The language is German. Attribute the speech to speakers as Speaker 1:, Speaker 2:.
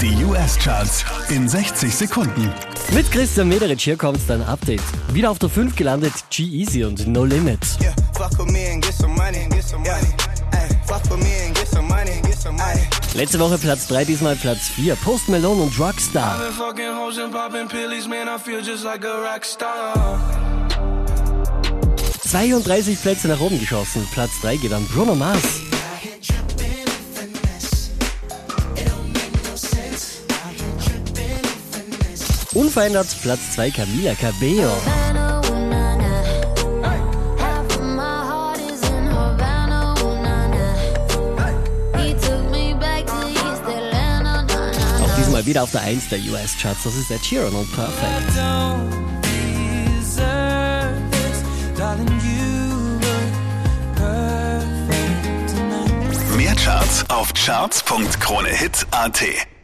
Speaker 1: Die US-Charts in 60 Sekunden.
Speaker 2: Mit Christian Mederich hier kommt dein Update. Wieder auf der 5 gelandet G-Easy und No Limit.
Speaker 3: Yeah.
Speaker 2: Letzte Woche Platz 3, diesmal Platz 4. Post Malone und Rockstar.
Speaker 4: Pillies, man, like a rock star.
Speaker 2: 32 Plätze nach oben geschossen. Platz 3 geht an Bruno Mars. Unverändert Platz 2 Camila Cabello. Auch diesmal wieder auf der 1 der US-Charts. Das ist Ed Sheeran und Perfect.
Speaker 1: Mehr Charts auf charts.kronehit.at.